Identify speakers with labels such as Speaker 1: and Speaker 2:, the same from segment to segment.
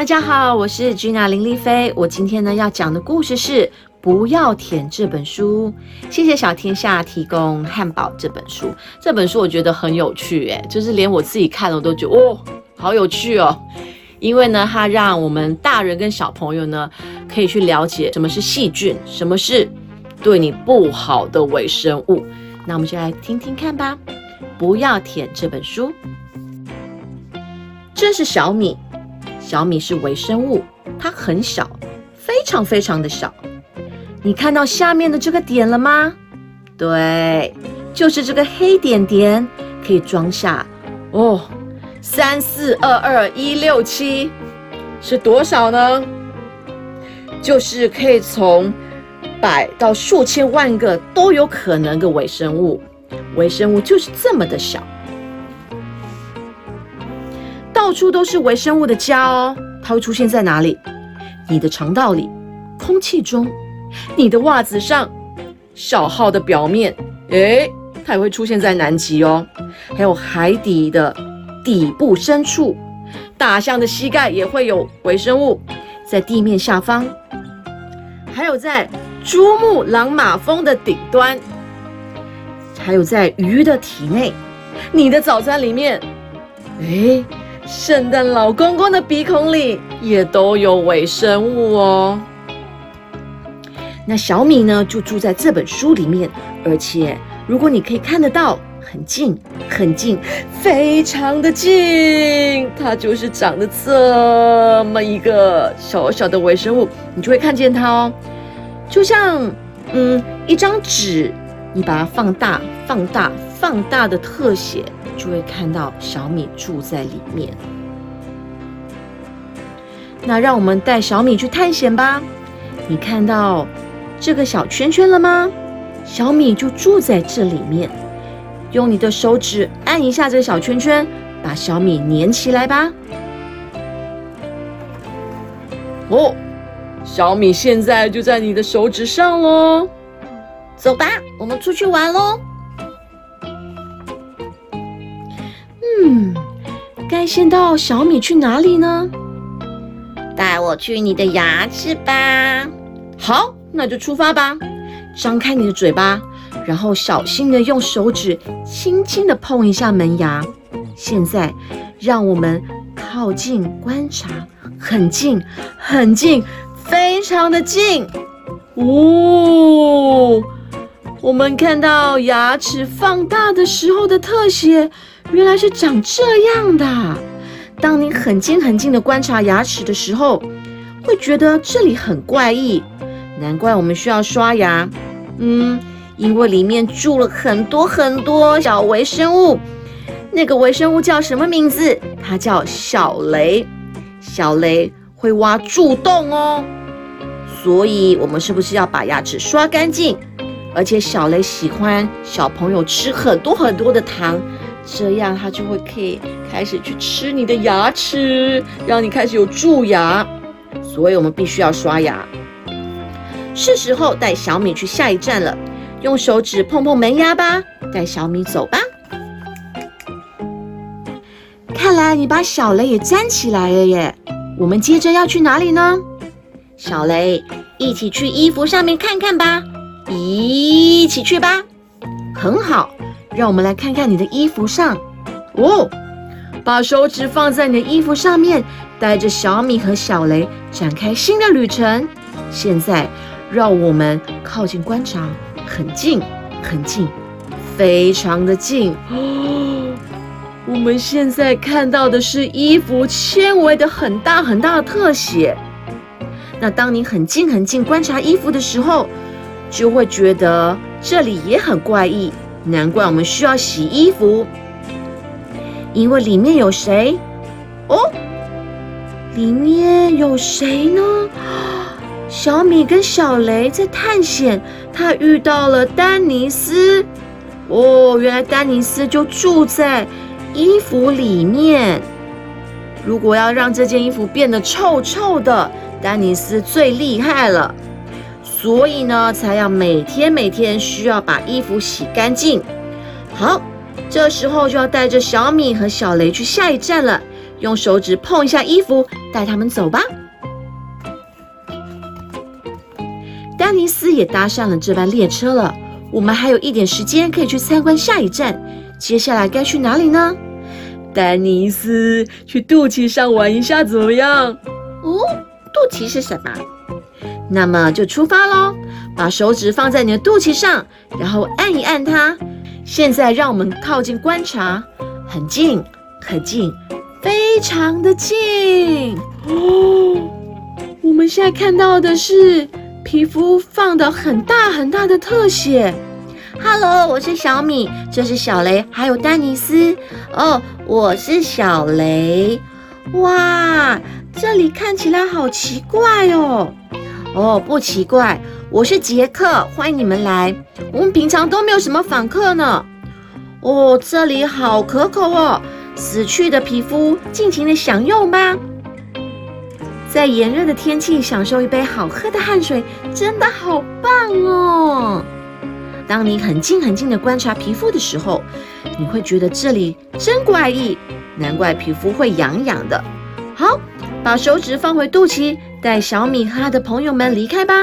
Speaker 1: 大家好，我是 Gina 林丽菲。我今天呢要讲的故事是《不要舔》这本书。谢谢小天下提供汉堡这本书。这本书我觉得很有趣，诶，就是连我自己看了都觉得哦，好有趣哦。因为呢，它让我们大人跟小朋友呢可以去了解什么是细菌，什么是对你不好的微生物。那我们就来听听看吧。《不要舔》这本书，这是小米。小米是微生物，它很小，非常非常的小。你看到下面的这个点了吗？对，就是这个黑点点，可以装下哦，三四二二一六七是多少呢？就是可以从百到数千万个都有可能的微生物。微生物就是这么的小。到处都是微生物的家哦，它会出现在哪里？你的肠道里、空气中、你的袜子上、小号的表面，诶，它也会出现在南极哦。还有海底的底部深处，大象的膝盖也会有微生物在地面下方，还有在珠穆朗玛峰的顶端，还有在鱼的体内，你的早餐里面，诶。圣诞老公公的鼻孔里也都有微生物哦。那小米呢，就住在这本书里面，而且如果你可以看得到，很近很近，非常的近，它就是长得这么一个小小的微生物，你就会看见它哦，就像嗯一张纸，你把它放大、放大、放大的特写。就会看到小米住在里面。那让我们带小米去探险吧。你看到这个小圈圈了吗？小米就住在这里面。用你的手指按一下这个小圈圈，把小米粘起来吧。哦，小米现在就在你的手指上喽。
Speaker 2: 走吧，我们出去玩喽。
Speaker 1: 该先到小米去哪里呢？
Speaker 2: 带我去你的牙齿吧。
Speaker 1: 好，那就出发吧。张开你的嘴巴，然后小心的用手指轻轻的碰一下门牙。现在，让我们靠近观察，很近，很近，非常的近。哦，我们看到牙齿放大的时候的特写。原来是长这样的。当你很近很近的观察牙齿的时候，会觉得这里很怪异。难怪我们需要刷牙。嗯，因为里面住了很多很多小微生物。那个微生物叫什么名字？它叫小雷。小雷会挖蛀洞哦。所以，我们是不是要把牙齿刷干净？而且，小雷喜欢小朋友吃很多很多的糖。这样它就会可以开始去吃你的牙齿，让你开始有蛀牙。所以我们必须要刷牙。是时候带小米去下一站了，用手指碰碰门牙吧，带小米走吧。看来你把小雷也粘起来了耶。我们接着要去哪里呢？小雷，一起去衣服上面看看吧。一起去吧。很好。让我们来看看你的衣服上，哦，把手指放在你的衣服上面，带着小米和小雷展开新的旅程。现在，让我们靠近观察，很近，很近，非常的近。哦，我们现在看到的是衣服纤维的很大很大的特写。那当你很近很近观察衣服的时候，就会觉得这里也很怪异。难怪我们需要洗衣服，因为里面有谁？哦，里面有谁呢？小米跟小雷在探险，他遇到了丹尼斯。哦，原来丹尼斯就住在衣服里面。如果要让这件衣服变得臭臭的，丹尼斯最厉害了。所以呢，才要每天每天需要把衣服洗干净。好，这时候就要带着小米和小雷去下一站了，用手指碰一下衣服，带他们走吧。丹尼斯也搭上了这班列车了。我们还有一点时间可以去参观下一站，接下来该去哪里呢？丹尼斯，去肚脐上玩一下怎么样？
Speaker 2: 哦，肚脐是什么？
Speaker 1: 那么就出发喽！把手指放在你的肚脐上，然后按一按它。现在让我们靠近观察，很近，很近，非常的近哦！我们现在看到的是。皮肤放的很大很大的特写。
Speaker 2: Hello，我是小米，这是小雷，还有丹尼斯。哦，我是小雷。
Speaker 1: 哇，这里看起来好奇怪哦。
Speaker 2: 哦，不奇怪，我是杰克，欢迎你们来。
Speaker 1: 我们平常都没有什么访客呢。哦，这里好可口哦，死去的皮肤，尽情的享用吧。在炎热的天气享受一杯好喝的汗水，真的好棒哦！当你很近很近的观察皮肤的时候，你会觉得这里真怪异，难怪皮肤会痒痒的。好，把手指放回肚脐，带小米和他的朋友们离开吧。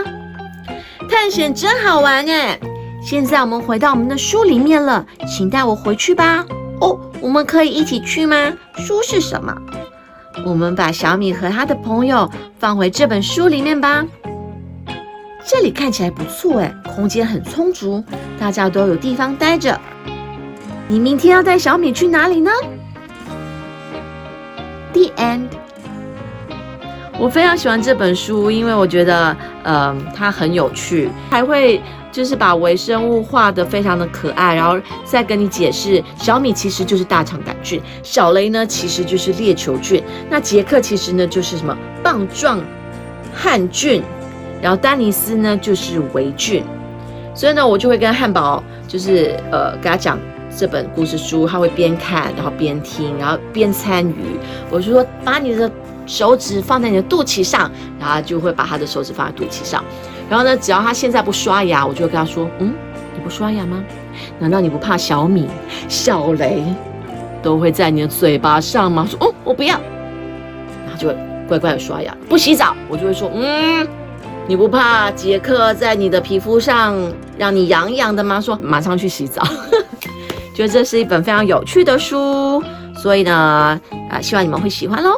Speaker 1: 探险真好玩哎！现在我们回到我们的书里面了，请带我回去吧。
Speaker 2: 哦，我们可以一起去吗？书是什么？
Speaker 1: 我们把小米和他的朋友放回这本书里面吧。这里看起来不错哎，空间很充足，大家都有地方待着。你明天要带小米去哪里呢？The end。我非常喜欢这本书，因为我觉得，呃，它很有趣，还会。就是把微生物画的非常的可爱，然后再跟你解释，小米其实就是大肠杆菌，小雷呢其实就是链球菌，那杰克其实呢就是什么棒状汗菌，然后丹尼斯呢就是维菌，所以呢我就会跟汉堡就是呃给他讲这本故事书，他会边看然后边听，然后边参与，我就说把你的手指放在你的肚脐上，然后就会把他的手指放在肚脐上。然后呢，只要他现在不刷牙，我就会跟他说：“嗯，你不刷牙吗？难道你不怕小米、小雷都会在你的嘴巴上吗？”说：“哦，我不要。”然后就会乖乖的刷牙。不洗澡，我就会说：“嗯，你不怕杰克在你的皮肤上让你痒痒的吗？”说：“马上去洗澡。”觉得这是一本非常有趣的书，所以呢，啊，希望你们会喜欢喽。